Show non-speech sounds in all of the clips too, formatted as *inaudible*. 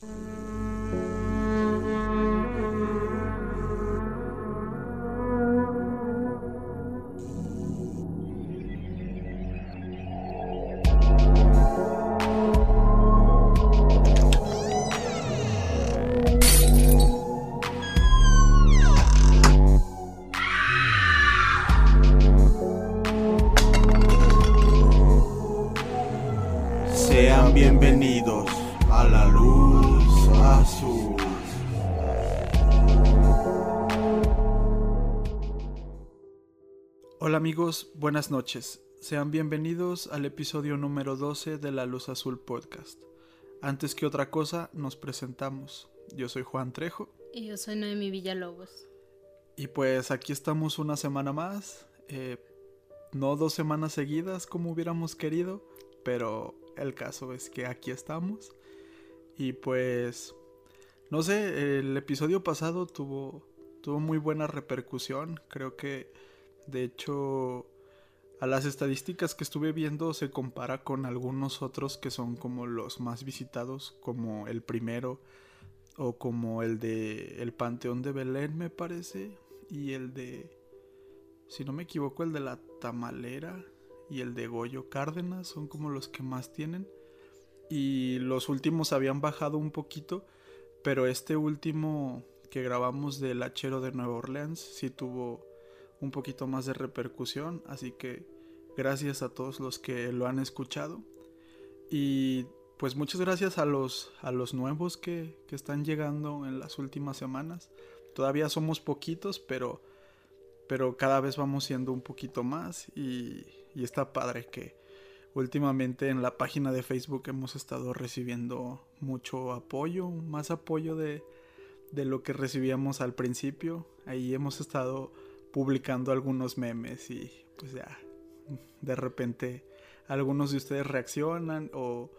Sean amigos, buenas noches. Sean bienvenidos al episodio número 12 de La Luz Azul Podcast. Antes que otra cosa, nos presentamos. Yo soy Juan Trejo Y yo soy Noemi Villalobos. y pues aquí estamos una semana más. eh, no dos semanas seguidas como hubiéramos querido, pero el caso es que aquí estamos. Y pues, no sé, el episodio pasado tuvo, tuvo muy buena repercusión. Creo que, de hecho, a las estadísticas que estuve viendo se compara con algunos otros que son como los más visitados, como el primero o como el de el Panteón de Belén, me parece, y el de, si no me equivoco, el de la Tamalera y el de Goyo Cárdenas son como los que más tienen. Y los últimos habían bajado un poquito, pero este último que grabamos del Hachero de Nueva Orleans sí tuvo un poquito más de repercusión, así que gracias a todos los que lo han escuchado. Y pues muchas gracias a los, a los nuevos que, que están llegando en las últimas semanas. Todavía somos poquitos, pero, pero cada vez vamos siendo un poquito más y, y está padre que últimamente en la página de Facebook hemos estado recibiendo mucho apoyo, más apoyo de, de lo que recibíamos al principio. Ahí hemos estado publicando algunos memes y pues ya de repente algunos de ustedes reaccionan o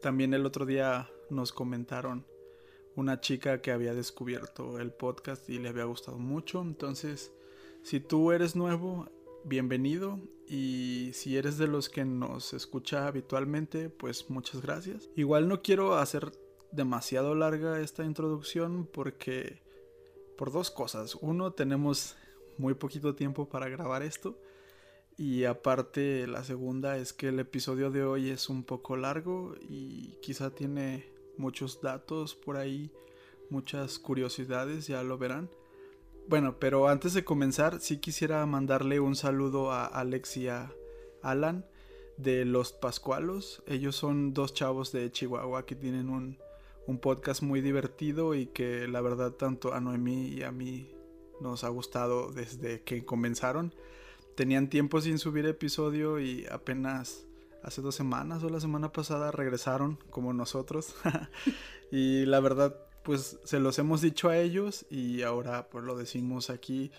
también el otro día nos comentaron una chica que había descubierto el podcast y le había gustado mucho. Entonces, si tú eres nuevo, bienvenido. Y si eres de los que nos escucha habitualmente, pues muchas gracias. Igual no quiero hacer demasiado larga esta introducción porque... Por dos cosas. Uno, tenemos muy poquito tiempo para grabar esto. Y aparte, la segunda es que el episodio de hoy es un poco largo y quizá tiene muchos datos por ahí, muchas curiosidades, ya lo verán. Bueno, pero antes de comenzar, sí quisiera mandarle un saludo a Alex y a Alan de Los Pascualos. Ellos son dos chavos de Chihuahua que tienen un, un podcast muy divertido y que la verdad tanto a Noemí y a mí nos ha gustado desde que comenzaron. Tenían tiempo sin subir episodio y apenas hace dos semanas o la semana pasada regresaron como nosotros. *laughs* y la verdad, pues se los hemos dicho a ellos y ahora pues lo decimos aquí.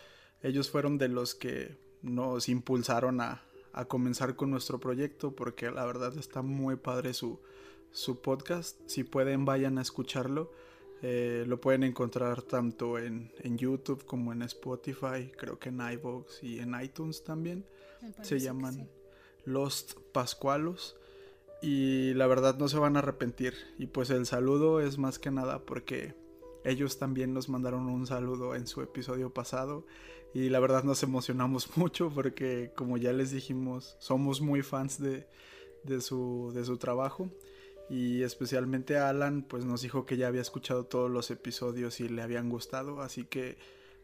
Ellos fueron de los que nos impulsaron a, a comenzar con nuestro proyecto porque la verdad está muy padre su, su podcast. Si pueden, vayan a escucharlo. Eh, lo pueden encontrar tanto en, en, YouTube como en Spotify, creo que en iVoox y en iTunes también. Se llaman sí. Lost Pascualos. Y la verdad no se van a arrepentir. Y pues el saludo es más que nada porque ellos también nos mandaron un saludo en su episodio pasado. Y la verdad nos emocionamos *laughs* mucho porque como ya les dijimos, somos muy fans de, de, su, de su trabajo. Y especialmente a Alan, pues nos dijo que ya había escuchado todos los episodios y le habían gustado. Así que,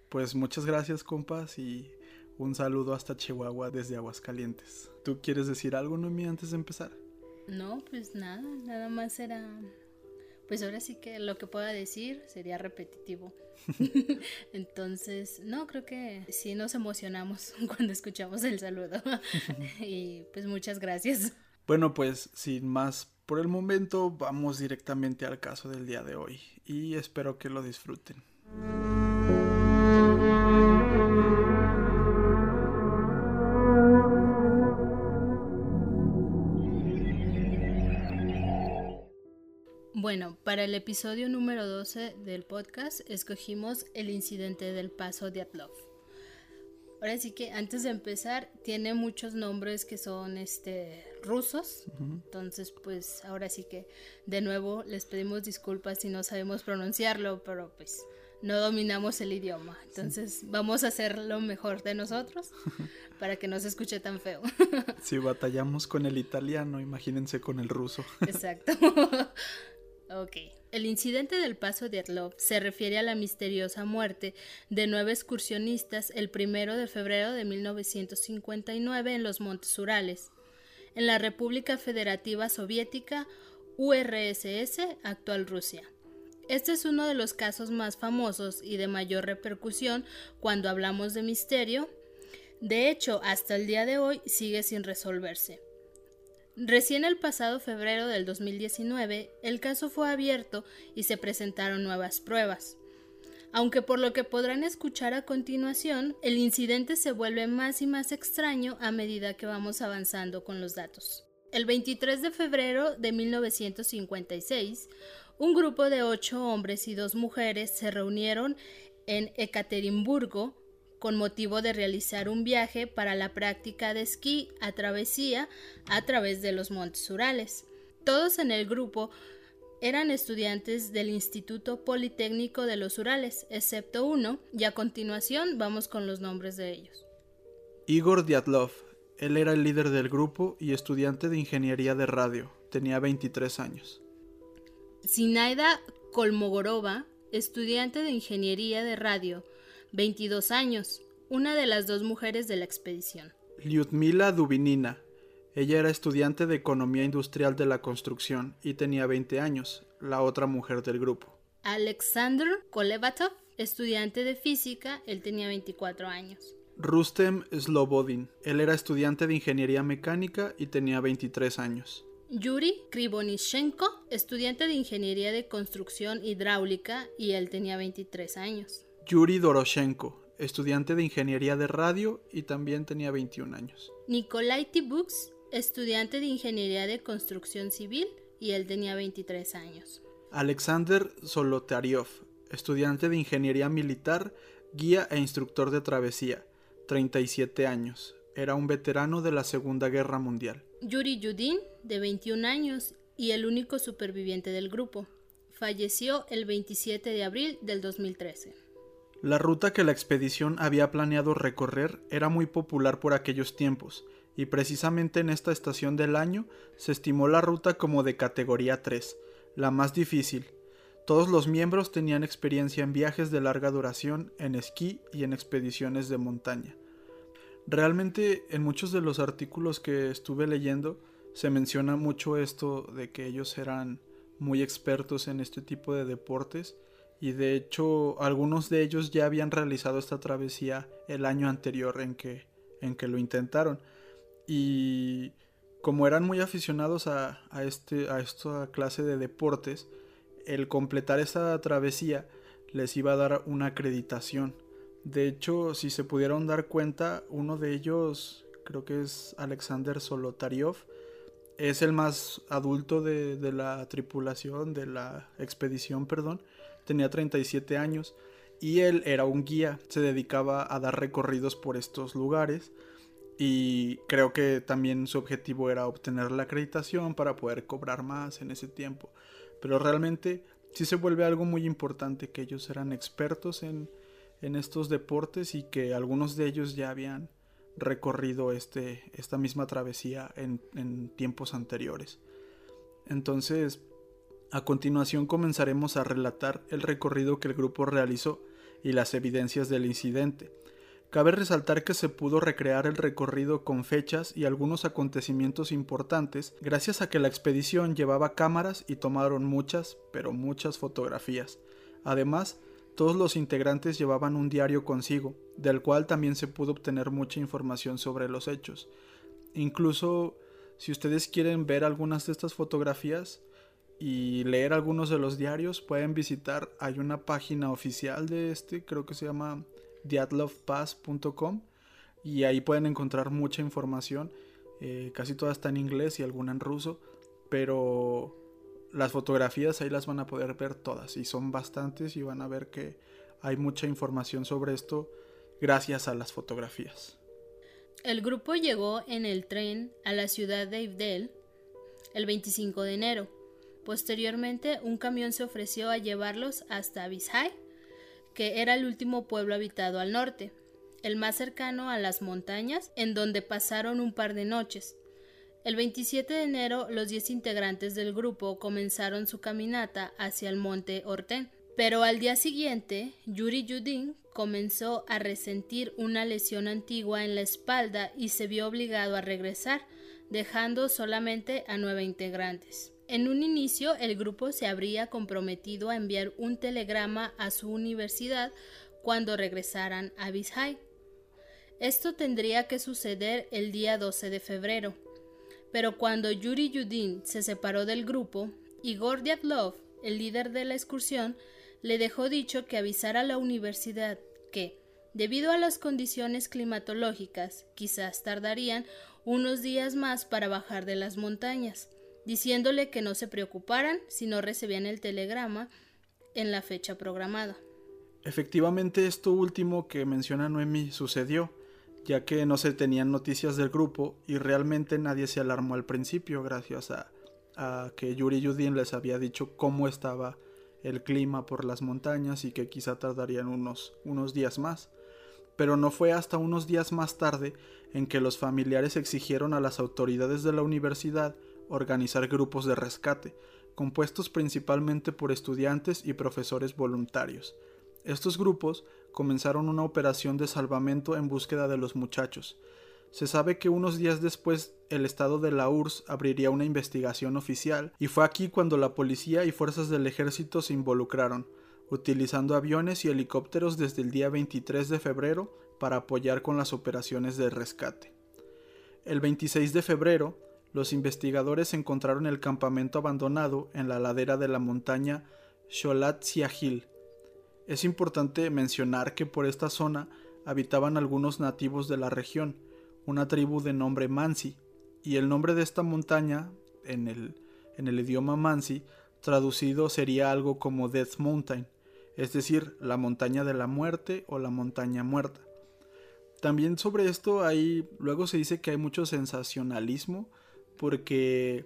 pues muchas gracias, compas, y un saludo hasta Chihuahua desde Aguascalientes. ¿Tú quieres decir algo, Noemí, antes de empezar? No, pues nada, nada más era. Pues ahora sí que lo que pueda decir sería repetitivo. *laughs* Entonces, no, creo que sí nos emocionamos *laughs* cuando escuchamos el saludo. *laughs* y pues muchas gracias. Bueno, pues sin más por el momento vamos directamente al caso del día de hoy y espero que lo disfruten. Bueno, para el episodio número 12 del podcast escogimos el incidente del paso de Atlov. Ahora sí que antes de empezar tiene muchos nombres que son este rusos. Entonces, pues ahora sí que de nuevo les pedimos disculpas si no sabemos pronunciarlo, pero pues no dominamos el idioma. Entonces, vamos a hacer lo mejor de nosotros *laughs* para que no se escuche tan feo. si batallamos con el italiano, imagínense con el ruso. Exacto. *laughs* ok. El incidente del paso de Atlov se refiere a la misteriosa muerte de nueve excursionistas el primero de febrero de 1959 en los Montes Urales, en la República Federativa Soviética URSS, actual Rusia. Este es uno de los casos más famosos y de mayor repercusión cuando hablamos de misterio. De hecho, hasta el día de hoy sigue sin resolverse. Recién el pasado febrero del 2019, el caso fue abierto y se presentaron nuevas pruebas. Aunque por lo que podrán escuchar a continuación, el incidente se vuelve más y más extraño a medida que vamos avanzando con los datos. El 23 de febrero de 1956, un grupo de ocho hombres y dos mujeres se reunieron en Ekaterimburgo con motivo de realizar un viaje para la práctica de esquí a travesía a través de los Montes Urales. Todos en el grupo eran estudiantes del Instituto Politécnico de los Urales, excepto uno, y a continuación vamos con los nombres de ellos. Igor Dyatlov. Él era el líder del grupo y estudiante de ingeniería de radio. Tenía 23 años. Sinaida Kolmogorova, estudiante de ingeniería de radio, 22 años, una de las dos mujeres de la expedición. Lyudmila Dubinina. Ella era estudiante de Economía Industrial de la Construcción y tenía 20 años, la otra mujer del grupo. Alexander Kolevatov, estudiante de física, él tenía 24 años. Rustem Slobodin, él era estudiante de Ingeniería Mecánica y tenía 23 años. Yuri Krivonishenko, estudiante de Ingeniería de Construcción Hidráulica y él tenía 23 años. Yuri Doroshenko, estudiante de Ingeniería de Radio y también tenía 21 años. Nikolai Tibuks, estudiante de Ingeniería de Construcción Civil y él tenía 23 años. Alexander Solotaryov, estudiante de Ingeniería Militar, guía e instructor de travesía, 37 años. Era un veterano de la Segunda Guerra Mundial. Yuri Yudin, de 21 años y el único superviviente del grupo. Falleció el 27 de abril del 2013. La ruta que la expedición había planeado recorrer era muy popular por aquellos tiempos, y precisamente en esta estación del año se estimó la ruta como de categoría 3, la más difícil. Todos los miembros tenían experiencia en viajes de larga duración, en esquí y en expediciones de montaña. Realmente en muchos de los artículos que estuve leyendo se menciona mucho esto de que ellos eran muy expertos en este tipo de deportes y de hecho algunos de ellos ya habían realizado esta travesía el año anterior en que, en que lo intentaron y como eran muy aficionados a, este, a esta clase de deportes, el completar esta travesía les iba a dar una acreditación. De hecho, si se pudieron dar cuenta, uno de ellos, creo que es Alexander Solotaryov, es el más adulto de, de la tripulación, de la expedición, perdón, tenía 37 años y él era un guía, se dedicaba a dar recorridos por estos lugares y creo que también su objetivo era obtener la acreditación para poder cobrar más en ese tiempo. Pero realmente sí se vuelve algo muy importante que ellos eran expertos en, en estos deportes y que algunos de ellos ya habían recorrido este, esta misma travesía en, en tiempos anteriores. Entonces, a continuación comenzaremos a relatar el recorrido que el grupo realizó y las evidencias del incidente. Cabe resaltar que se pudo recrear el recorrido con fechas y algunos acontecimientos importantes gracias a que la expedición llevaba cámaras y tomaron muchas, pero muchas fotografías. Además, todos los integrantes llevaban un diario consigo, del cual también se pudo obtener mucha información sobre los hechos. Incluso, si ustedes quieren ver algunas de estas fotografías, y leer algunos de los diarios, pueden visitar, hay una página oficial de este, creo que se llama diatlovpass.com y ahí pueden encontrar mucha información, eh, casi toda está en inglés y alguna en ruso, pero las fotografías ahí las van a poder ver todas y son bastantes y van a ver que hay mucha información sobre esto gracias a las fotografías. El grupo llegó en el tren a la ciudad de Ibdel el 25 de enero. Posteriormente, un camión se ofreció a llevarlos hasta Abishai, que era el último pueblo habitado al norte, el más cercano a las montañas, en donde pasaron un par de noches. El 27 de enero, los 10 integrantes del grupo comenzaron su caminata hacia el monte Orten. Pero al día siguiente, Yuri Yudin comenzó a resentir una lesión antigua en la espalda y se vio obligado a regresar, dejando solamente a nueve integrantes. En un inicio, el grupo se habría comprometido a enviar un telegrama a su universidad cuando regresaran a Bishai. Esto tendría que suceder el día 12 de febrero. Pero cuando Yuri Yudin se separó del grupo, Igor Dyatlov, el líder de la excursión, le dejó dicho que avisara a la universidad que, debido a las condiciones climatológicas, quizás tardarían unos días más para bajar de las montañas, diciéndole que no se preocuparan si no recibían el telegrama en la fecha programada. Efectivamente, esto último que menciona Noemi sucedió, ya que no se tenían noticias del grupo y realmente nadie se alarmó al principio gracias a, que Yuri Yudin les había dicho cómo estaba el clima por las montañas y que quizá tardarían unos, unos días más. Pero no fue hasta unos días más tarde en que los familiares exigieron a las autoridades de la universidad organizar grupos de rescate, compuestos principalmente por estudiantes y profesores voluntarios. Estos grupos comenzaron una operación de salvamento en búsqueda de los muchachos, se sabe que unos días después el estado de la URSS abriría una investigación oficial, y fue aquí cuando la policía y fuerzas del ejército se involucraron, utilizando aviones y helicópteros desde el día 23 de febrero para apoyar con las operaciones de rescate. El 26 de febrero, los investigadores encontraron el campamento abandonado en la ladera de la montaña Sholat Siahil. Es importante mencionar que por esta zona habitaban algunos nativos de la región, una tribu de nombre Mansi, y el nombre de esta montaña, en el, en el idioma Mansi, traducido sería algo como Death Mountain, es decir, la montaña de la muerte o la montaña muerta. También sobre esto hay, luego se dice que hay mucho sensacionalismo, porque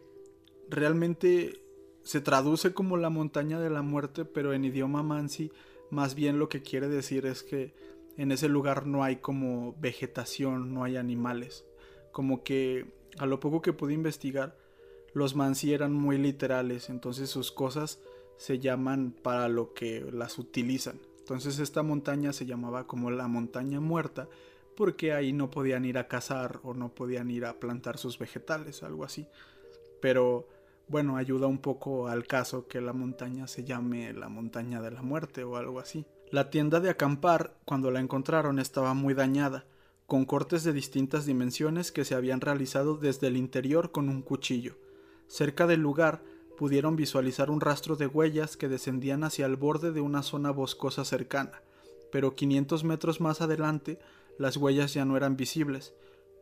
realmente se traduce como la montaña de la muerte, pero en idioma Mansi más bien lo que quiere decir es que en ese lugar no hay como vegetación, no hay animales. Como que a lo poco que pude investigar, los Mansi eran muy literales, entonces sus cosas se llaman para lo que las utilizan. Entonces esta montaña se llamaba como la montaña muerta porque ahí no podían ir a cazar o no podían ir a plantar sus vegetales, algo así. Pero bueno, ayuda un poco al caso que la montaña se llame la montaña de la muerte o algo así. La tienda de acampar, cuando la encontraron, estaba muy dañada, con cortes de distintas dimensiones que se habían realizado desde el interior con un cuchillo. Cerca del lugar pudieron visualizar un rastro de huellas que descendían hacia el borde de una zona boscosa cercana, pero 500 metros más adelante las huellas ya no eran visibles,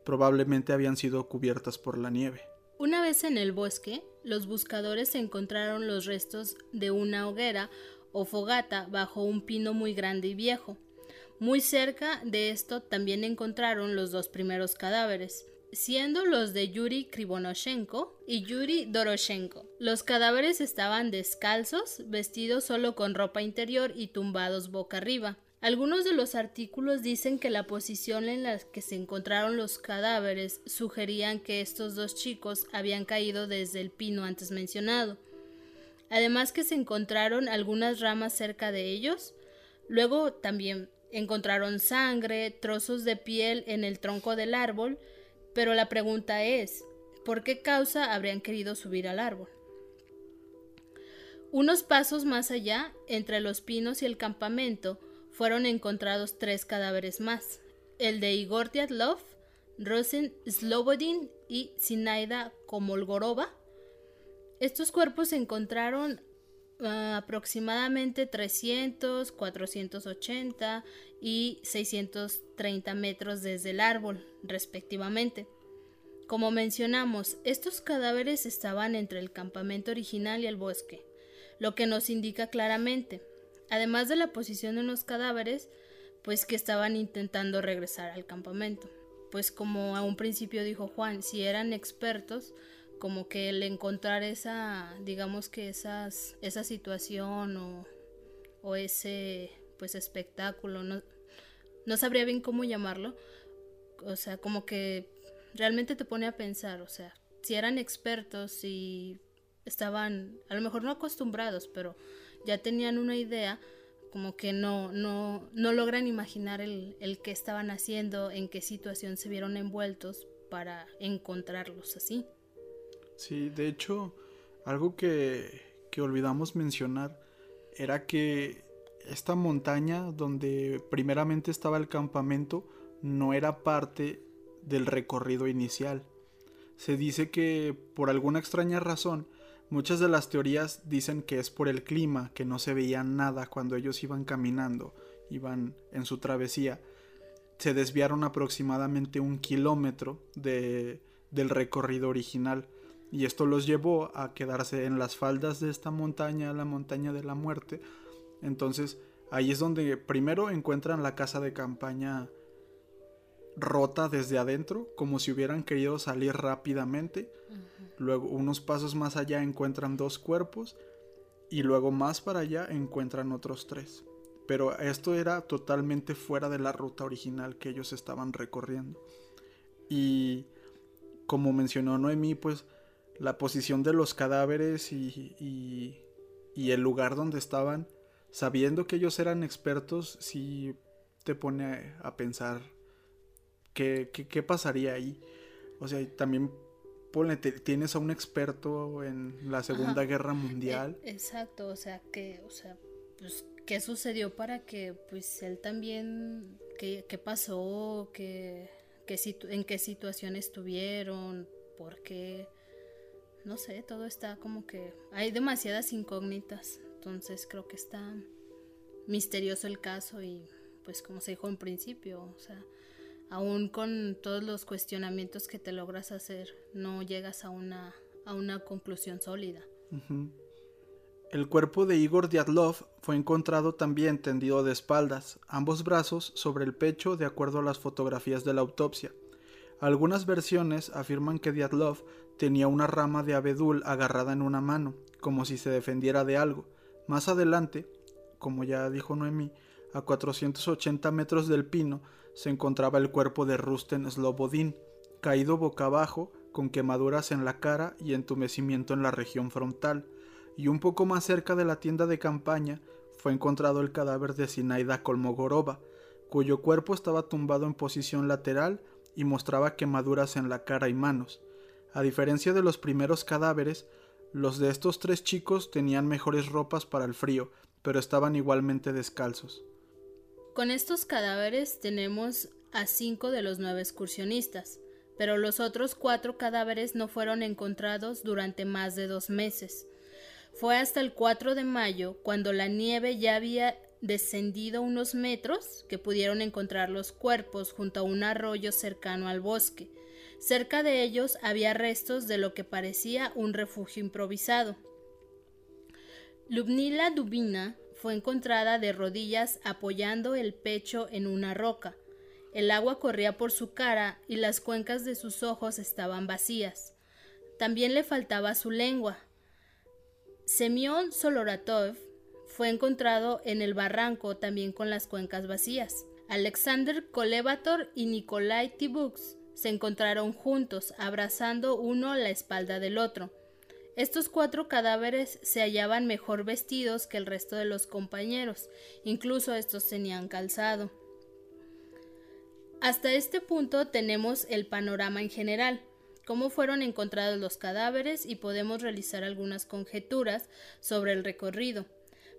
probablemente habían sido cubiertas por la nieve. Una vez en el bosque, los buscadores encontraron los restos de una hoguera o fogata bajo un pino muy grande y viejo. Muy cerca de esto también encontraron los dos primeros cadáveres, siendo los de Yuri Krivonoshenko y Yuri Doroshenko. Los cadáveres estaban descalzos, vestidos solo con ropa interior y tumbados boca arriba. Algunos de los artículos dicen que la posición en la que se encontraron los cadáveres sugerían que estos dos chicos habían caído desde el pino antes mencionado. Además que se encontraron algunas ramas cerca de ellos. Luego también encontraron sangre, trozos de piel en el tronco del árbol, pero la pregunta es, ¿por qué causa habrían querido subir al árbol? Unos pasos más allá, entre los pinos y el campamento, fueron encontrados tres cadáveres más, el de Igor Dyatlov, Rosen Slobodin y Sinaida Komolgorova, estos cuerpos se encontraron ah, aproximadamente 300, 480 y 630 metros desde el árbol, respectivamente. Como mencionamos, estos cadáveres estaban entre el campamento original y el bosque, lo que nos indica claramente, además de la posición de los cadáveres, pues que estaban intentando regresar al campamento. pues como a un principio dijo Juan, si eran expertos, como que el encontrar esa, digamos que esas, esa situación o, o ese pues espectáculo, no, no sabría bien cómo llamarlo, o sea, como que realmente te pone a pensar, o sea, si eran expertos y estaban, a lo mejor no acostumbrados, pero ya tenían una idea, como que no, no, no logran imaginar el, el qué estaban haciendo, en qué situación se vieron envueltos para encontrarlos así. Sí, de hecho, algo que, que olvidamos mencionar era que esta montaña donde primeramente estaba el campamento no era parte del recorrido inicial. Se dice que por alguna extraña razón muchas de las teorías dicen que es por el clima, que no se veía nada cuando ellos iban caminando, iban en su travesía. Se desviaron aproximadamente un kilómetro de, del recorrido original y esto los llevó a quedarse en las faldas de esta montaña, la montaña de la muerte. Entonces ahí es donde primero encuentran la casa de campaña rota desde adentro, como si hubieran querido salir rápidamente. Luego unos pasos más allá encuentran dos cuerpos y luego más para allá encuentran otros tres. Pero esto era totalmente fuera de la ruta original que ellos estaban recorriendo. Y como mencionó Noemí, pues la posición de los cadáveres y, y, el lugar donde estaban, sabiendo que ellos eran expertos, sí te pone a pensar qué, qué, pasaría ahí. O sea, también ponle, tienes a un experto en la Segunda Guerra Mundial. Exacto, o sea, que, o sea, pues, ¿qué sucedió para que, pues, él también, qué, qué pasó, qué, qué en qué situación estuvieron, por qué no sé, todo está como que hay demasiadas incógnitas, entonces creo que está misterioso el caso y pues como se dijo en principio, o sea, aún con todos los cuestionamientos que te logras hacer, no llegas a una, a una conclusión sólida. El cuerpo de Igor Diatlov fue encontrado también tendido de espaldas, ambos brazos sobre el pecho de acuerdo a las fotografías de la autopsia. Algunas versiones afirman que Diatlov tenía una rama de abedul agarrada en una mano, como si se defendiera de algo. Más adelante, como ya dijo Noemí, a 480 metros del pino se encontraba el cuerpo de Rusten Slobodin, caído boca abajo, con quemaduras en la cara y entumecimiento en la región frontal, y un poco más cerca de la tienda de campaña fue encontrado el cadáver de Sinaida Kolmogorova, cuyo cuerpo estaba tumbado en posición lateral y mostraba quemaduras en la cara y manos. A diferencia de los primeros cadáveres, los de estos tres chicos tenían mejores ropas para el frío, pero estaban igualmente descalzos. Con estos cadáveres tenemos a cinco de los nueve excursionistas, pero los otros cuatro cadáveres no fueron encontrados durante más de dos meses. Fue hasta el 4 de mayo, cuando la nieve ya había descendido unos metros, que pudieron encontrar los cuerpos junto a un arroyo cercano al bosque. Cerca de ellos había restos de lo que parecía un refugio improvisado. Lubnila Dubina fue encontrada de rodillas apoyando el pecho en una roca. El agua corría por su cara y las cuencas de sus ojos estaban vacías. También le faltaba su lengua. Semyon Soloratov fue encontrado en el barranco también con las cuencas vacías. Alexander Kolevator y Nikolai Tibuks se encontraron juntos, abrazando uno la espalda del otro. Estos cuatro cadáveres se hallaban mejor vestidos que el resto de los compañeros, incluso estos tenían calzado. Hasta este punto tenemos el panorama en general, cómo fueron encontrados los cadáveres y podemos realizar algunas conjeturas sobre el recorrido.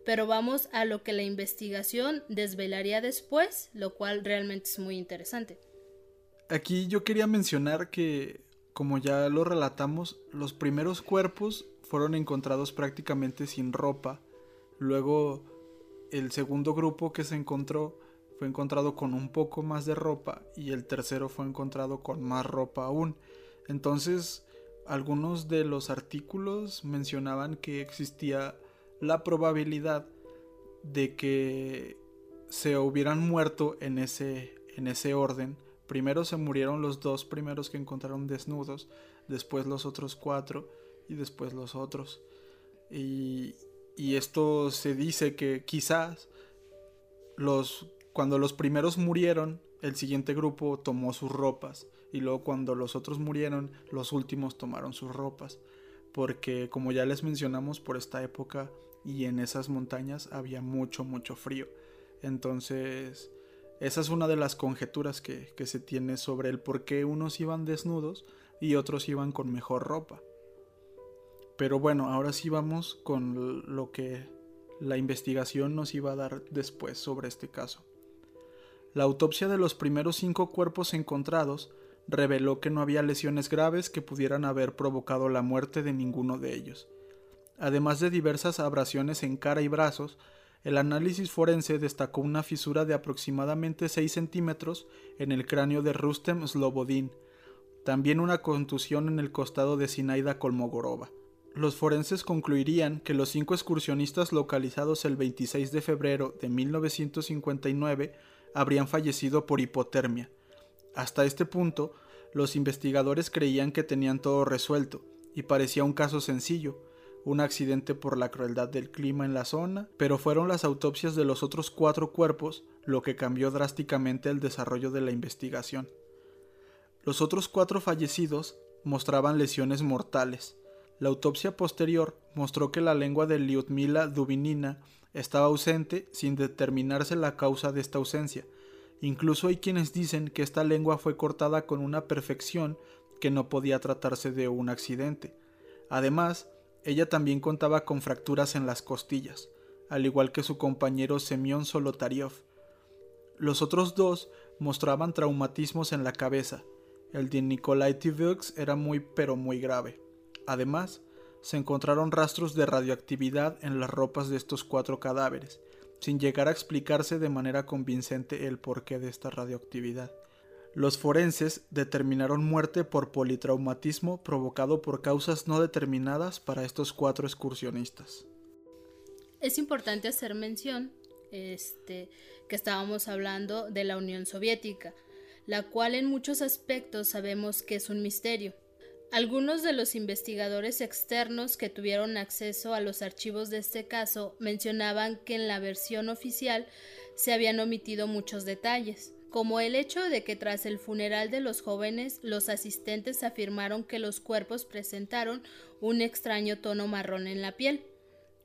Pero vamos a lo que la investigación desvelaría después, lo cual realmente es muy interesante. Aquí yo quería mencionar que, como ya lo relatamos, los primeros cuerpos fueron encontrados prácticamente sin ropa. Luego, el segundo grupo que se encontró fue encontrado con un poco más de ropa y el tercero fue encontrado con más ropa aún. Entonces, algunos de los artículos mencionaban que existía la probabilidad de que se hubieran muerto en ese, en ese orden Primero se murieron los dos primeros que encontraron desnudos, después los otros cuatro y después los otros. Y, esto se dice que quizás los, cuando los primeros murieron, el siguiente grupo tomó sus ropas y luego cuando los otros murieron, los últimos tomaron sus ropas. Porque como ya les mencionamos, por esta época y en esas montañas había mucho, mucho frío. Entonces, esa es una de las conjeturas que, que se tiene sobre el por qué unos iban desnudos y otros iban con mejor ropa. Pero bueno, ahora sí vamos con lo que la investigación nos iba a dar después sobre este caso. La autopsia de los primeros cinco cuerpos encontrados reveló que no había lesiones graves que pudieran haber provocado la muerte de ninguno de ellos. Además de diversas abrasiones en cara y brazos, el análisis forense destacó una fisura de aproximadamente 6 centímetros en el cráneo de Rustem Slobodin, también una contusión en el costado de Sinaida Kolmogorova. Los forenses concluirían que los cinco excursionistas localizados el 26 de febrero de 1959 habrían fallecido por hipotermia. Hasta este punto, los investigadores creían que tenían todo resuelto, y parecía un caso sencillo, un accidente por la crueldad del clima en la zona, pero fueron las autopsias de los otros cuatro cuerpos lo que cambió drásticamente el desarrollo de la investigación. Los otros cuatro fallecidos mostraban lesiones mortales. La autopsia posterior mostró que la lengua de Lyudmila Dubinina estaba ausente sin determinarse la causa de esta ausencia. Incluso hay quienes dicen que esta lengua fue cortada con una perfección que no podía tratarse de un accidente. Además, ella también contaba con fracturas en las costillas, al igual que su compañero Semyon Solotariov. Los otros dos mostraban traumatismos en la cabeza. El de Nikolai Tivyuks era muy pero muy grave. Además, se encontraron rastros de radioactividad en las ropas de estos cuatro cadáveres, sin llegar a explicarse de manera convincente el porqué de esta radioactividad. Los forenses determinaron muerte por politraumatismo provocado por causas no determinadas para estos cuatro excursionistas. Es importante hacer mención este, que estábamos hablando de la Unión Soviética, la cual en muchos aspectos sabemos que es un misterio. Algunos de los investigadores externos que tuvieron acceso a los archivos de este caso mencionaban que en la versión oficial se habían omitido muchos detalles, como el hecho de que tras el funeral de los jóvenes los asistentes afirmaron que los cuerpos presentaron un extraño tono marrón en la piel.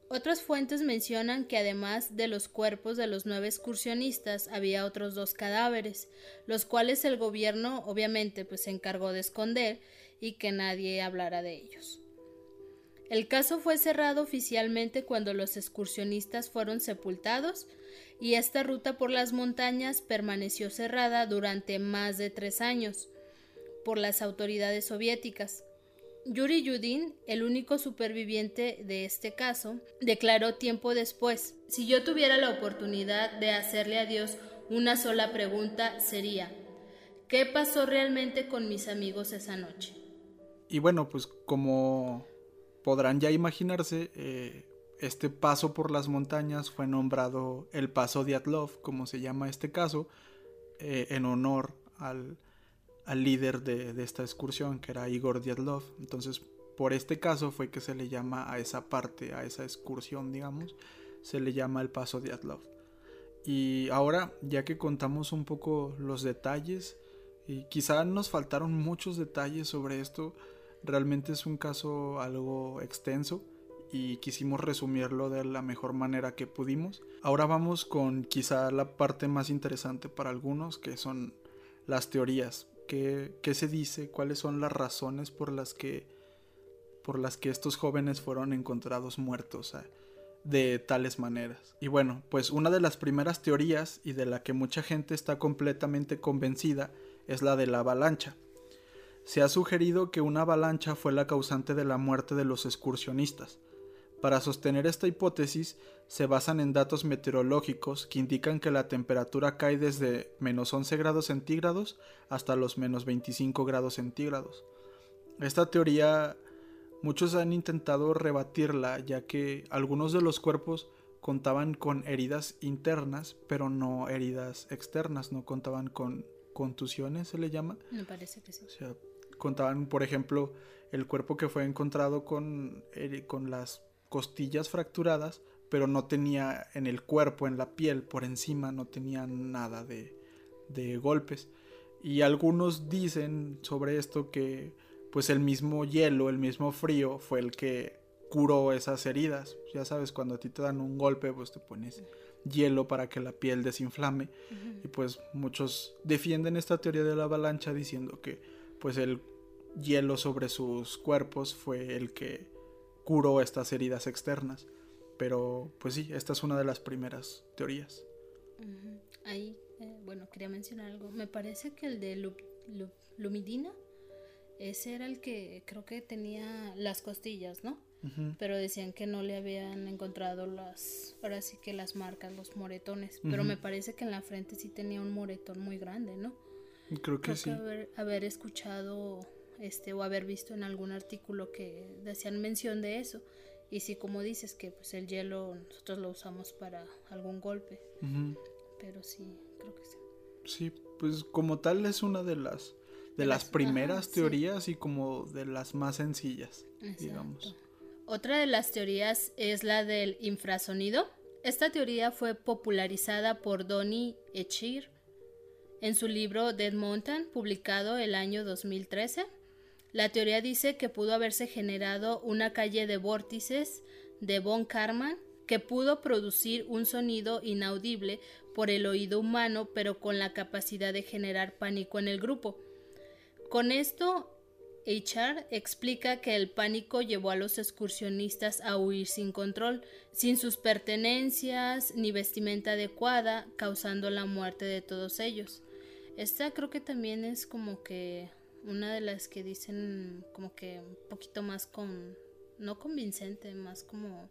Otras fuentes mencionan que además de los cuerpos de los nueve excursionistas había otros dos cadáveres, los cuales el gobierno obviamente pues se encargó de esconder y que nadie hablara de ellos. El caso fue cerrado oficialmente cuando los excursionistas fueron sepultados y esta ruta por las montañas permaneció cerrada durante más de tres años por las autoridades soviéticas. Yuri Yudin, el único superviviente de este caso, declaró tiempo después, si yo tuviera la oportunidad de hacerle a Dios una sola pregunta sería, ¿qué pasó realmente con mis amigos esa noche? Y bueno, pues como podrán ya imaginarse, eh, este paso por las montañas fue nombrado el Paso Diatlov, como se llama este caso, eh, en honor al, líder de, de, esta excursión, que era Igor Diatlov. Entonces, por este caso fue que se le llama a esa parte, a esa excursión, digamos, se le llama el Paso Diatlov. Y ahora, ya que contamos un poco los detalles, y quizá nos faltaron muchos detalles sobre esto, Realmente es un caso algo extenso y quisimos resumirlo de la mejor manera que pudimos. Ahora vamos con quizá la parte más interesante para algunos, que son las teorías. ¿Qué, qué se dice? ¿Cuáles son las razones por las que, por las que estos jóvenes fueron encontrados muertos? Eh, de tales maneras. Y bueno, pues una de las primeras teorías y de la que mucha gente está completamente convencida es la de la avalancha. Se ha sugerido que una avalancha fue la causante de la muerte de los excursionistas. Para sostener esta hipótesis se basan en datos meteorológicos que indican que la temperatura cae desde menos 11 grados centígrados hasta los menos 25 grados centígrados. Esta teoría muchos han intentado rebatirla ya que algunos de los cuerpos contaban con heridas internas pero no heridas externas, no contaban con contusiones, se le llama. Me parece que sí. O sea, contaban, por ejemplo, el cuerpo que fue encontrado con, eh, con las costillas fracturadas, pero no tenía en el cuerpo, en la piel, por encima, no tenía nada de, de golpes. Y algunos dicen sobre esto que pues el mismo hielo, el mismo frío fue el que curó esas heridas. Ya sabes, cuando a ti te dan un golpe, pues te pones hielo para que la piel desinflame. Y pues muchos defienden esta teoría de la avalancha diciendo que pues el hielo sobre sus cuerpos fue el que curó estas heridas externas. Pero pues sí, esta es una de las primeras teorías. Ahí, eh, bueno, quería mencionar algo. Me parece que el de Lumidina, ese era el que creo que tenía las costillas, ¿no? pero decían que no le habían encontrado las, ahora sí que las marcas, los moretones, pero me parece que en la frente sí tenía un moretón muy grande, ¿no? Creo que sí. haber, escuchado este o haber visto en algún artículo que decían mención de eso. Y sí, como dices, que pues el hielo nosotros lo usamos para algún golpe. Pero sí, creo que sí. Sí, pues como tal es una de las de, las, primeras teorías y como de las más sencillas, digamos. Otra de las teorías es la del infrasonido. Esta teoría fue popularizada por Donny Echir en su libro Dead Mountain, publicado el año 2013. La teoría dice que pudo haberse generado una calle de vórtices de Von Karman que pudo producir un sonido inaudible por el oído humano, pero con la capacidad de generar pánico en el grupo. Con esto, HR explica que el pánico llevó a los excursionistas a huir sin control, sin sus pertenencias ni vestimenta adecuada, causando la muerte de todos ellos. Esta creo que también es como que una de las que dicen como que un poquito más con no convincente, más como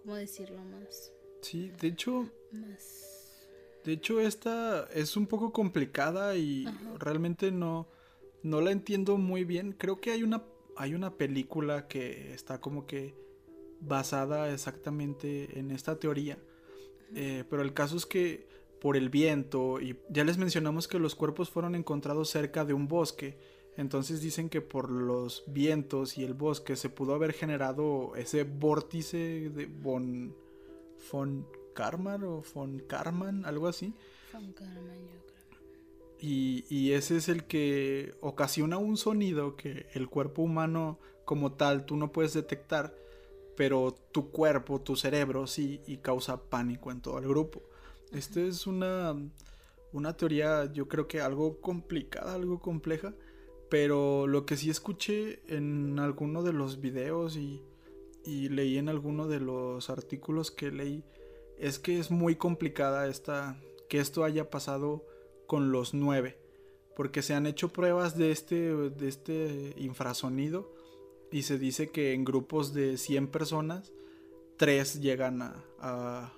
cómo decirlo más. Sí, de hecho De hecho esta es un poco complicada y realmente no no la entiendo muy bien. Creo que hay una, hay una película que está como que basada exactamente en esta teoría. Eh, pero el caso es que por el viento y ya les mencionamos que los cuerpos fueron encontrados cerca de un bosque. Entonces dicen que por los vientos y el bosque se pudo haber generado ese vórtice de von, von Karman o von Karman, algo así. Von Karman, yo y, ese es el que ocasiona un sonido que el cuerpo humano como tal tú no puedes detectar, pero tu cuerpo, tu cerebro sí, y causa pánico en todo el grupo. Esta es una, una teoría yo creo que algo complicada, algo compleja, pero lo que sí escuché en alguno de los videos y, y leí en alguno de los artículos que leí es que es muy complicada esta, que esto haya pasado con los nueve. Porque se han hecho pruebas de este, de este infrasonido y se dice que en grupos de 100 personas, tres llegan a, a,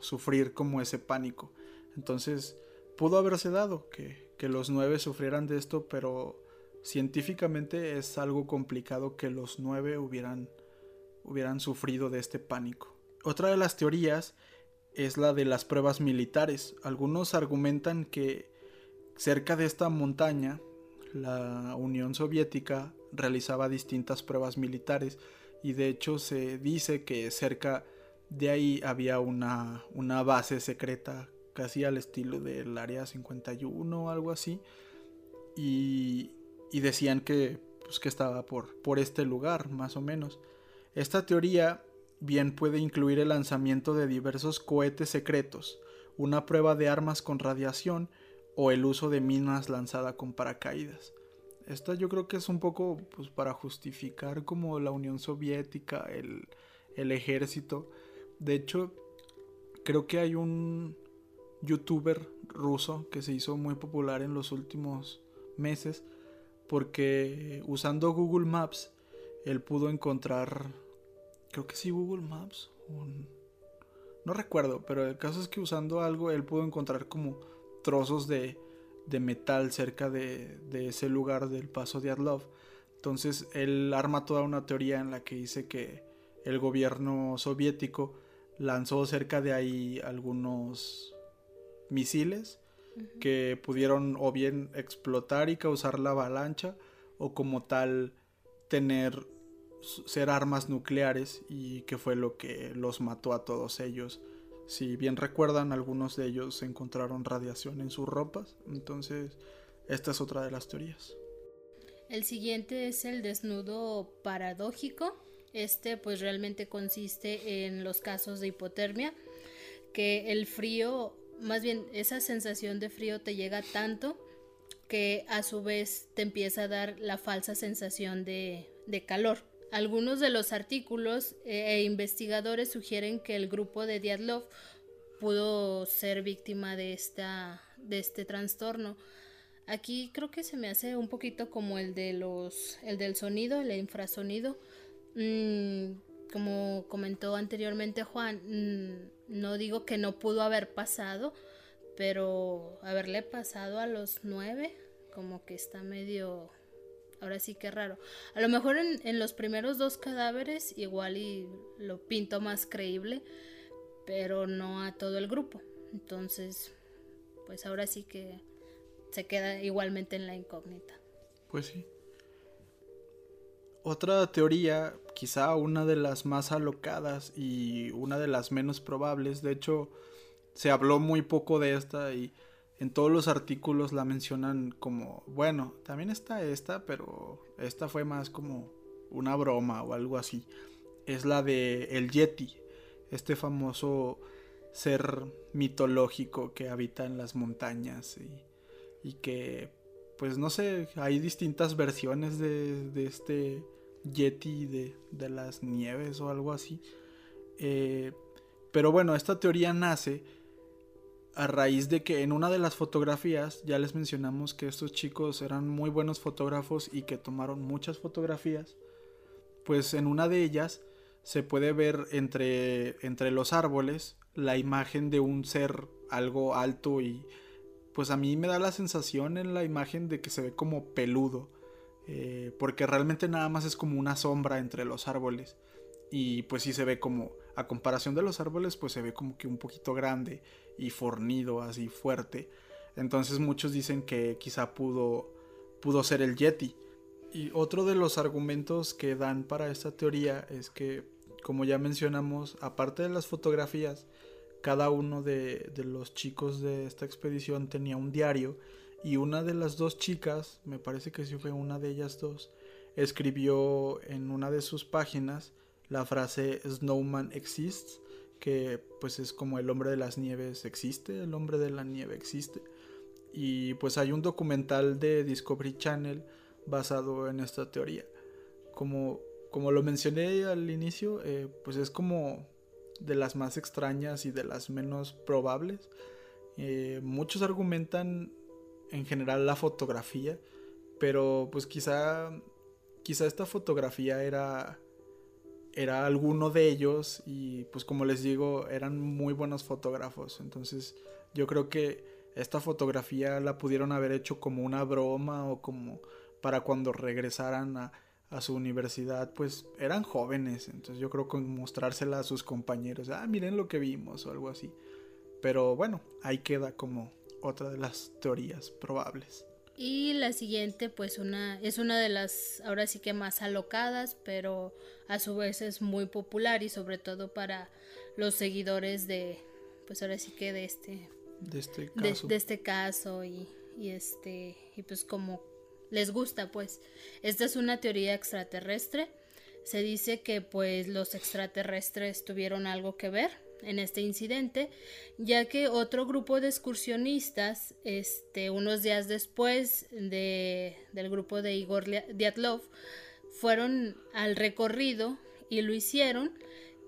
sufrir como ese pánico. Entonces, pudo haberse dado que, que los nueve sufrieran de esto, pero científicamente es algo complicado que los nueve hubieran, hubieran sufrido de este pánico. Otra de las teorías es la de las pruebas militares. Algunos argumentan que cerca de esta montaña la Unión Soviética realizaba distintas pruebas militares y de hecho se dice que cerca de ahí había una, una base secreta casi al estilo del Área 51 o algo así y, y decían que, pues, que estaba por, por este lugar más o menos. Esta teoría bien puede incluir el lanzamiento de diversos cohetes secretos, una prueba de armas con radiación o el uso de minas lanzada con paracaídas. Esta yo creo que es un poco pues, para justificar como la Unión Soviética, el, el ejército. De hecho, creo que hay un youtuber ruso que se hizo muy popular en los últimos meses porque usando Google Maps él pudo encontrar creo que sí Google Maps. No recuerdo, pero el caso es que usando algo él pudo encontrar como trozos de, de metal cerca de, de, ese lugar del paso de Adlov. Entonces él arma toda una teoría en la que dice que el gobierno soviético lanzó cerca de ahí algunos misiles que pudieron o bien explotar y causar la avalancha o como tal tener ser armas nucleares y que fue lo que los mató a todos ellos. Si bien recuerdan, algunos de ellos encontraron radiación en sus ropas, entonces esta es otra de las teorías. El siguiente es el desnudo paradójico. Este pues realmente consiste en los casos de hipotermia, que el frío, más bien esa sensación de frío te llega tanto que a su vez te empieza a dar la falsa sensación de, calor. Algunos de los artículos eh, e investigadores sugieren que el grupo de Diatlov pudo ser víctima de, esta, de este trastorno. Aquí creo que se me hace un poquito como el de los el del sonido, el infrasonido. Mm, como comentó anteriormente Juan, mm, no digo que no pudo haber pasado, pero haberle pasado a los nueve, como que está medio, ahora sí que raro. A lo mejor en, los primeros dos cadáveres igual y lo pinto más creíble, pero no a todo el grupo. Entonces, pues ahora sí que se queda igualmente en la incógnita. Pues sí. Otra teoría, quizá una de las más alocadas y una de las menos probables, de hecho, se habló muy poco de esta y en todos los artículos la mencionan como, bueno, también está esta, pero esta fue más como una broma o algo así. Es la de el Yeti, este famoso ser mitológico que habita en las montañas y, y que, pues no sé, hay distintas versiones de, de este Yeti de, de, las nieves o algo así. Eh, pero bueno, esta teoría nace a raíz de que en una de las fotografías ya les mencionamos que estos chicos eran muy buenos fotógrafos y que tomaron muchas fotografías, pues en una de ellas se puede ver entre, entre los árboles la imagen de un ser algo alto y pues a mí me da la sensación en la imagen de que se ve como peludo, eh, porque realmente nada más es como una sombra entre los árboles. Y pues sí se ve como a comparación de los árboles pues se ve como que un poquito grande y fornido así fuerte. Entonces muchos dicen que quizá pudo pudo ser el yeti. Y otro de los argumentos que dan para esta teoría es que como ya mencionamos aparte de las fotografías cada uno de, los chicos de esta expedición tenía un diario y una de las dos chicas me parece que sí fue una de ellas dos escribió en una de sus páginas la frase Snowman exists, que pues es como el hombre de las nieves existe, el hombre de la nieve existe. Y pues hay un documental de Discovery Channel basado en esta teoría. Como, como lo mencioné al inicio, eh, pues es como de las más extrañas y de las menos probables. Eh, muchos argumentan en general la fotografía, pero pues quizá, quizá esta fotografía era era alguno de ellos y pues como les digo eran muy buenos fotógrafos entonces yo creo que esta fotografía la pudieron haber hecho como una broma o como para cuando regresaran a, a su universidad pues eran jóvenes entonces yo creo que mostrársela a sus compañeros ah miren lo que vimos o algo así. Pero bueno ahí queda como otra de las teorías probables. Y la siguiente, pues una, es una de las ahora sí que más alocadas, pero a su vez es muy popular y sobre todo para los seguidores de, pues ahora sí que de este, de este caso, de, este caso y, y este, y pues como les gusta, pues. Esta es una teoría extraterrestre. Se dice que pues los extraterrestres tuvieron algo que ver en este incidente, ya que otro grupo de excursionistas, este, unos días después de, del grupo de Igor Diatlov, fueron al recorrido y lo hicieron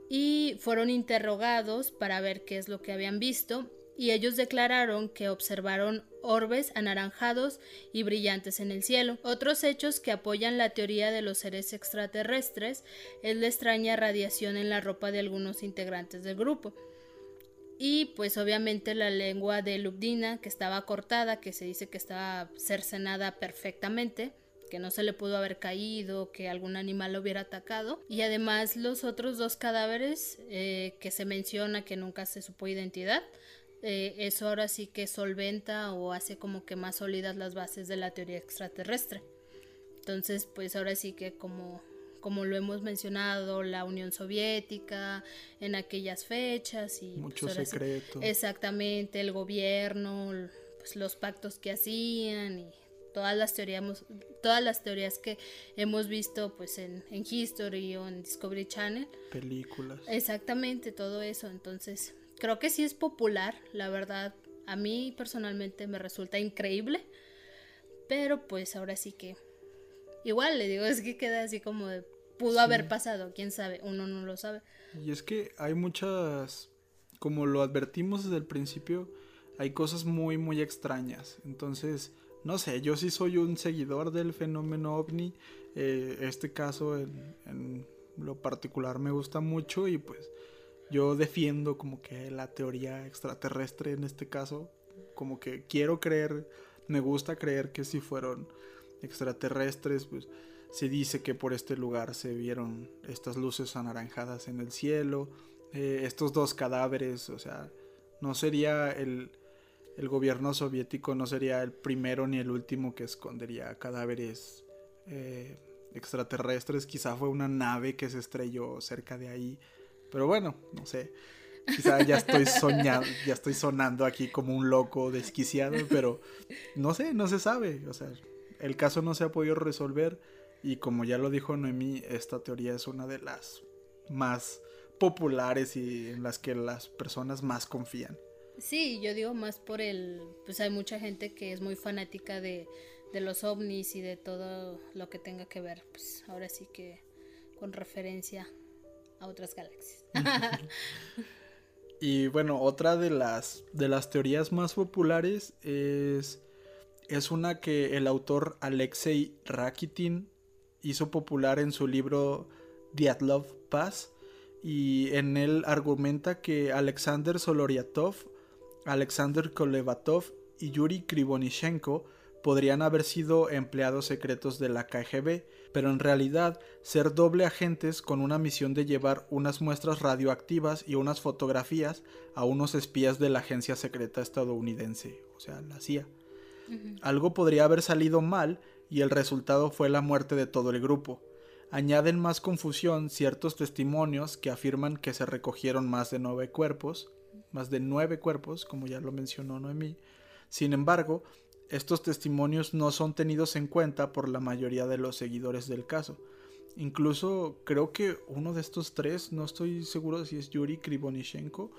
y fueron interrogados para ver qué es lo que habían visto y ellos declararon que observaron orbes anaranjados y brillantes en el cielo. Otros hechos que apoyan la teoría de los seres extraterrestres es la extraña radiación en la ropa de algunos integrantes del grupo. Y pues obviamente la lengua de Lubdina que estaba cortada, que se dice que estaba cercenada perfectamente, que no se le pudo haber caído, que algún animal lo hubiera atacado. Y además los otros dos cadáveres eh, que se menciona que nunca se supo identidad, eh, eso ahora sí que solventa o hace como que más sólidas las bases de la teoría extraterrestre. Entonces, pues ahora sí que como, como lo hemos mencionado, la Unión Soviética en aquellas fechas y... Mucho pues, sí- secreto. exactamente, el gobierno, pues los pactos que hacían y todas las teorías, todas las teorías que hemos visto pues en, en History o en Discovery Channel. Películas. Exactamente, todo eso. Entonces, creo que sí es popular, la verdad. A mí personalmente me resulta increíble. Pero pues ahora sí que... Igual le digo, *laughs* es que queda así como de... Pudo haber pasado, quién sabe, uno no lo sabe. Y es que hay muchas, como lo advertimos desde el principio, hay cosas muy, muy extrañas. Entonces, no sé, yo sí soy un seguidor del fenómeno ovni. Eh, este caso en, en lo particular me gusta mucho y pues yo defiendo como que la teoría extraterrestre en este caso. Como que quiero creer, me gusta creer que si fueron extraterrestres, pues se dice que por este lugar se vieron estas luces anaranjadas en el cielo, eh, estos dos cadáveres, o sea, no sería el, el gobierno soviético, no sería el primero ni el último que escondería cadáveres eh, extraterrestres, quizá fue una nave que se estrelló cerca de ahí, pero bueno, no sé. Quizá ya estoy soñando, ya estoy sonando aquí como un loco desquiciado, pero no sé, no se sabe. O sea, el caso no se ha podido resolver y como ya lo dijo Noemí, esta teoría es una de las más populares y en las que las personas más confían. Sí, yo digo más por el, pues hay mucha gente que es muy fanática de, de los ovnis y de todo lo que tenga que ver, pues ahora sí que con referencia a otras galaxias. *laughs* *laughs* Y bueno, otra de las, de las teorías más populares es, es una que el autor Alexei Rakitin hizo popular en su libro Dyatlov Pass y en él argumenta que Alexander Soloryatov, Alexander Kolevatov y Yuri Krivonishenko podrían haber sido empleados secretos de la KGB, pero en realidad ser doble agentes con una misión de llevar unas muestras radioactivas y unas fotografías a unos espías de la agencia secreta estadounidense, o sea, la CIA. Algo podría haber salido mal y el resultado fue la muerte de todo el grupo. Añaden más confusión ciertos testimonios que afirman que se recogieron más de nueve cuerpos, más de nueve cuerpos, como ya lo mencionó Noemí. Sin embargo, estos testimonios no son tenidos en cuenta por la mayoría de los seguidores del caso. Incluso creo que uno de estos tres, no estoy seguro si es Yuri Krivonishenko,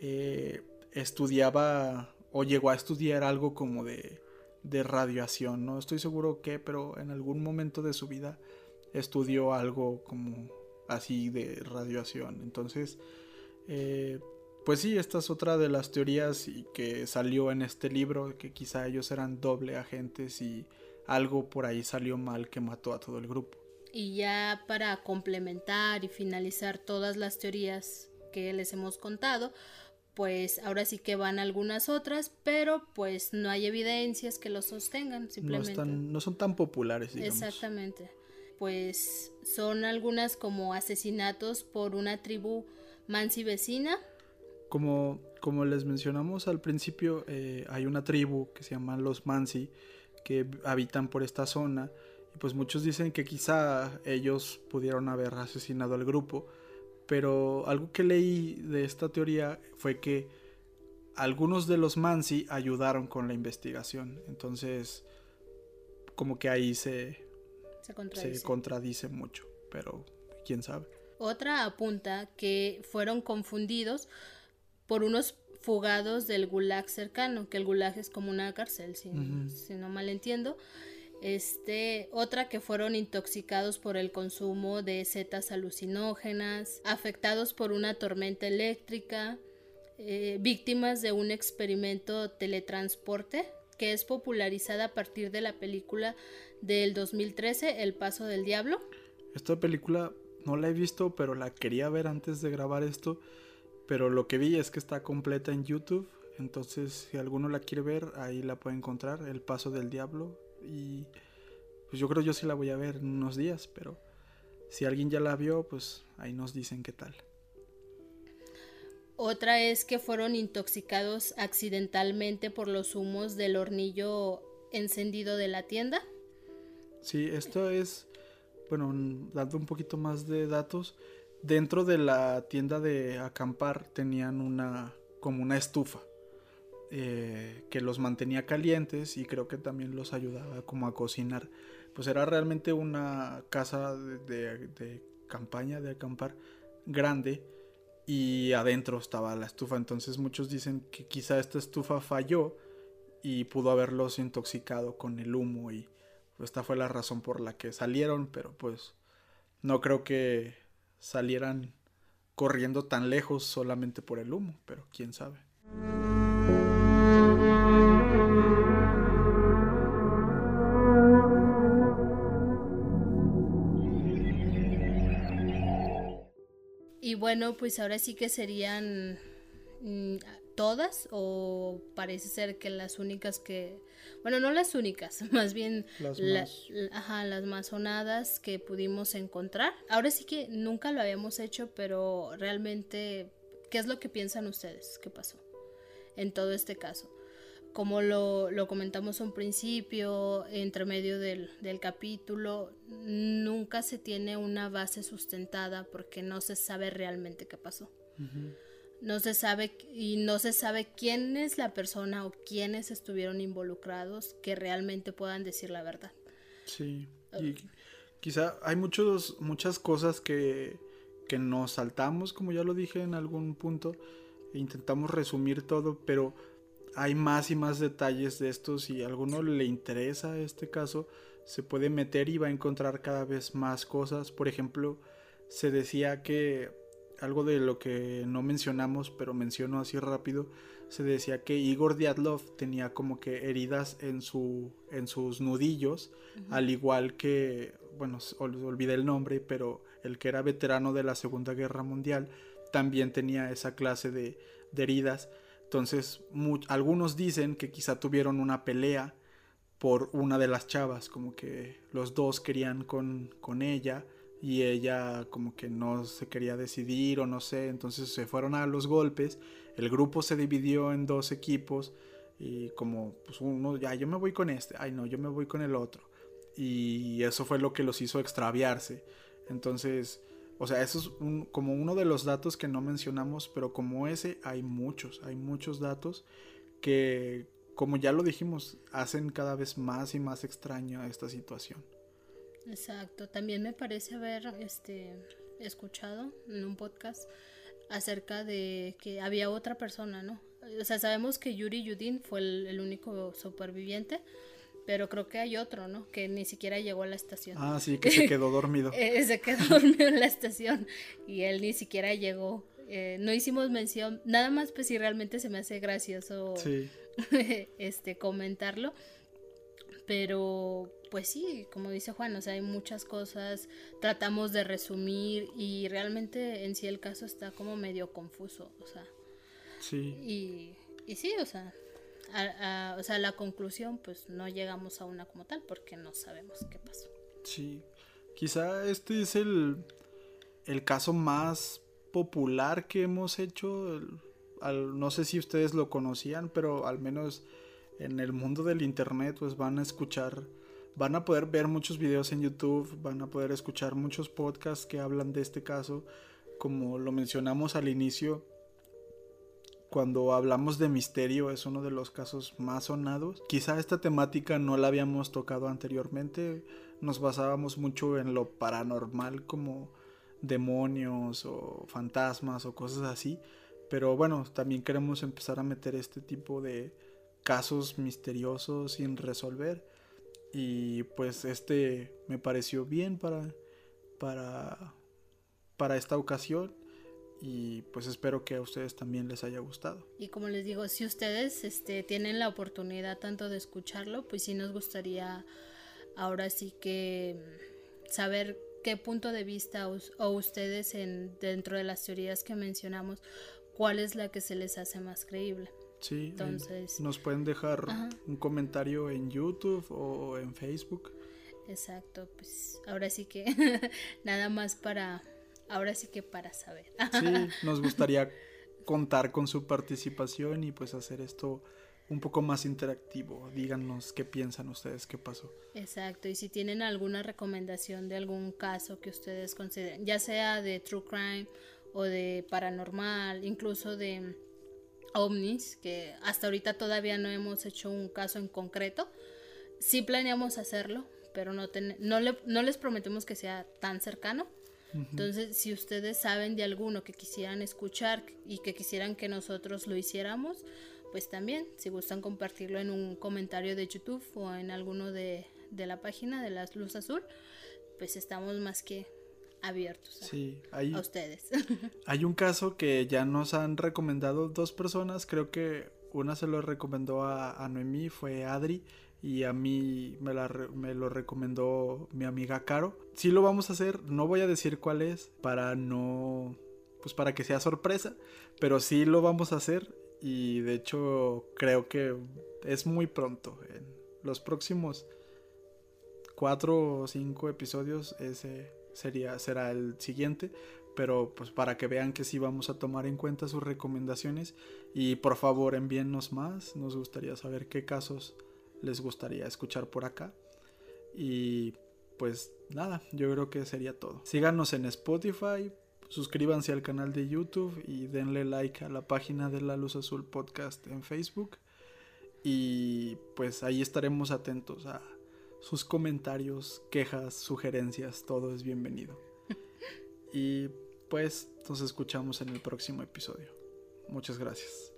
eh, estudiaba o llegó a estudiar algo como de, de radiación. No estoy seguro qué, pero en algún momento de su vida estudió algo como así de radiación. Entonces, eh, pues sí, esta es otra de las teorías y que salió en este libro, que quizá ellos eran doble agentes y algo por ahí salió mal que mató a todo el grupo. Y ya para complementar y finalizar todas las teorías que les hemos contado, pues ahora sí que van algunas otras, pero pues no hay evidencias que lo sostengan, No, simplemente. están, no son tan populares, digamos. Exactamente. Pues son algunas como asesinatos por una tribu mansi vecina. Como, como les mencionamos al principio, eh, hay una tribu que se llama los Mansi que habitan por esta zona. Y pues muchos dicen que quizá ellos pudieron haber asesinado al grupo. Pero algo que leí de esta teoría fue que algunos de los Mansi ayudaron con la investigación. Entonces, como que ahí se, Se contradice. se contradice mucho. Pero quién sabe. Otra apunta que fueron confundidos por unos fugados del gulag cercano, que el gulag es como una cárcel, si, no mal entiendo. Este, otra que fueron intoxicados por el consumo de setas alucinógenas, afectados por una tormenta eléctrica, eh, víctimas de un experimento teletransporte que es popularizada a partir de la película del 2013, El Paso del Diablo. Esta película no la he visto, pero la quería ver antes de grabar esto. Pero lo que vi es que está completa en YouTube. Entonces, si alguno la quiere ver, ahí la puede encontrar. El Paso del Diablo. Y pues yo creo yo sí la voy a ver en unos días. Pero si alguien ya la vio, pues ahí nos dicen qué tal. Otra es que fueron intoxicados accidentalmente por los humos del hornillo encendido de la tienda. Sí, esto es, bueno, dando un poquito más de datos, dentro de la tienda de acampar tenían una, como una estufa. Eh, que los mantenía calientes y creo que también los ayudaba como a cocinar. Pues era realmente una casa de campaña, de acampar grande y adentro estaba la estufa. Entonces muchos dicen que quizá esta estufa falló y pudo haberlos intoxicado con el humo y esta fue la razón por la que salieron, pero pues no creo que salieran corriendo tan lejos solamente por el humo, pero quién sabe. Y bueno, pues ahora sí que serían mm, todas o parece ser que las únicas que, bueno, no las únicas, *laughs* más bien las, más. ajá, las más sonadas que pudimos encontrar. Ahora sí que nunca lo habíamos hecho, pero realmente, ¿qué es lo que piensan ustedes? ¿Qué pasó en todo este caso? como lo, lo, comentamos un principio, entre medio del, del, capítulo, nunca se tiene una base sustentada porque no se sabe realmente qué pasó. No se sabe y no se sabe quién es la persona o quiénes estuvieron involucrados que realmente puedan decir la verdad. Sí, y quizá hay muchos, muchas cosas que, que nos saltamos, como ya lo dije en algún punto, e intentamos resumir todo, pero hay más y más detalles de esto. Si a alguno le interesa este caso, se puede meter y va a encontrar cada vez más cosas. Por ejemplo, se decía que algo de lo que no mencionamos, pero menciono así rápido, se decía que Igor Diatlov tenía como que heridas en, su, en sus nudillos, al igual que, bueno, olvidé el nombre, pero el que era veterano de la Segunda Guerra Mundial también tenía esa clase de, de heridas. Entonces, algunos dicen que quizá tuvieron una pelea por una de las chavas, como que los dos querían con, con ella y ella como que no se quería decidir o no sé, entonces se fueron a los golpes, el grupo se dividió en dos equipos y como pues uno, ya yo me voy con este, ay no, yo me voy con el otro y eso fue lo que los hizo extraviarse, entonces o sea, eso es como uno de los datos que no mencionamos, pero como ese hay muchos, hay muchos datos que, como ya lo dijimos, hacen cada vez más y más extraña esta situación. Exacto, también me parece haber este, escuchado en un podcast acerca de que había otra persona, ¿no? O sea, sabemos que Yuri Yudin fue el único superviviente, pero creo que hay otro, ¿no? Que ni siquiera llegó a la estación. Ah, sí, que se *laughs* quedó dormido. Eh, se quedó *laughs* dormido en la estación y él ni siquiera llegó. Eh, no hicimos mención, nada más pues si realmente se me hace gracioso *laughs* este comentarlo. Pero pues sí, como dice Juan, o sea, hay muchas cosas, tratamos de resumir y realmente en sí el caso está como medio confuso, o sea. Sí. Y, y sí, o sea, o sea, la conclusión, pues no llegamos a una como tal porque no sabemos qué pasó. Sí, quizá este es el, el caso más popular que hemos hecho. no sé si ustedes lo conocían, pero al menos en el mundo del internet, pues van a escuchar, van a poder ver muchos videos en YouTube, van a poder escuchar muchos podcasts que hablan de este caso. Como lo mencionamos al inicio, cuando hablamos de misterio es uno de los casos más sonados. Quizá esta temática no la habíamos tocado anteriormente, nos basábamos mucho en lo paranormal como demonios o fantasmas o cosas así, pero bueno, también queremos empezar a meter este tipo de casos misteriosos sin resolver y pues este me pareció bien para para para esta ocasión y pues espero que a ustedes también les haya gustado. Y como les digo, si ustedes este, tienen la oportunidad tanto de escucharlo, pues sí nos gustaría ahora sí que saber qué punto de vista o, ustedes en, dentro de las teorías que mencionamos, cuál es la que se les hace más creíble. Sí, entonces nos pueden dejar un comentario en YouTube o en Facebook. Exacto, pues ahora sí que *laughs* nada más para ahora sí que para saber. Sí, *laughs* nos gustaría contar con su participación y pues hacer esto un poco más interactivo. Díganos qué piensan ustedes, qué pasó. Exacto, y si tienen alguna recomendación de algún caso que ustedes consideren, ya sea de true crime o de paranormal, incluso de ovnis, que hasta ahorita todavía no hemos hecho un caso en concreto, sí planeamos hacerlo, pero no, no, no les prometemos que sea tan cercano. Entonces, si ustedes saben de alguno que quisieran escuchar y que quisieran que nosotros lo hiciéramos, pues también, si gustan compartirlo en un comentario de YouTube o en alguno de, la página de la Luz Azul, pues estamos más que abiertos a, ustedes. *laughs* hay un caso que ya nos han recomendado dos personas, creo que una se lo recomendó a, a Noemí, fue Adri, y a mí me, me, lo recomendó mi amiga Caro. Sí lo vamos a hacer, no voy a decir cuál es para no, pues para que sea sorpresa, pero sí lo vamos a hacer y de hecho creo que es muy pronto. En los próximos cuatro o cinco episodios ese sería, será el siguiente. Pero pues para que vean que sí vamos a tomar en cuenta sus recomendaciones. Y por favor envíennos más. Nos gustaría saber qué casos les gustaría escuchar por acá. Y pues nada, yo creo que sería todo. Síganos en Spotify, suscríbanse al canal de YouTube y denle like a la página de La Luz Azul Podcast en Facebook. Y pues ahí estaremos atentos a sus comentarios, quejas, sugerencias, todo es bienvenido. *laughs* Y pues nos escuchamos en el próximo episodio. Muchas gracias.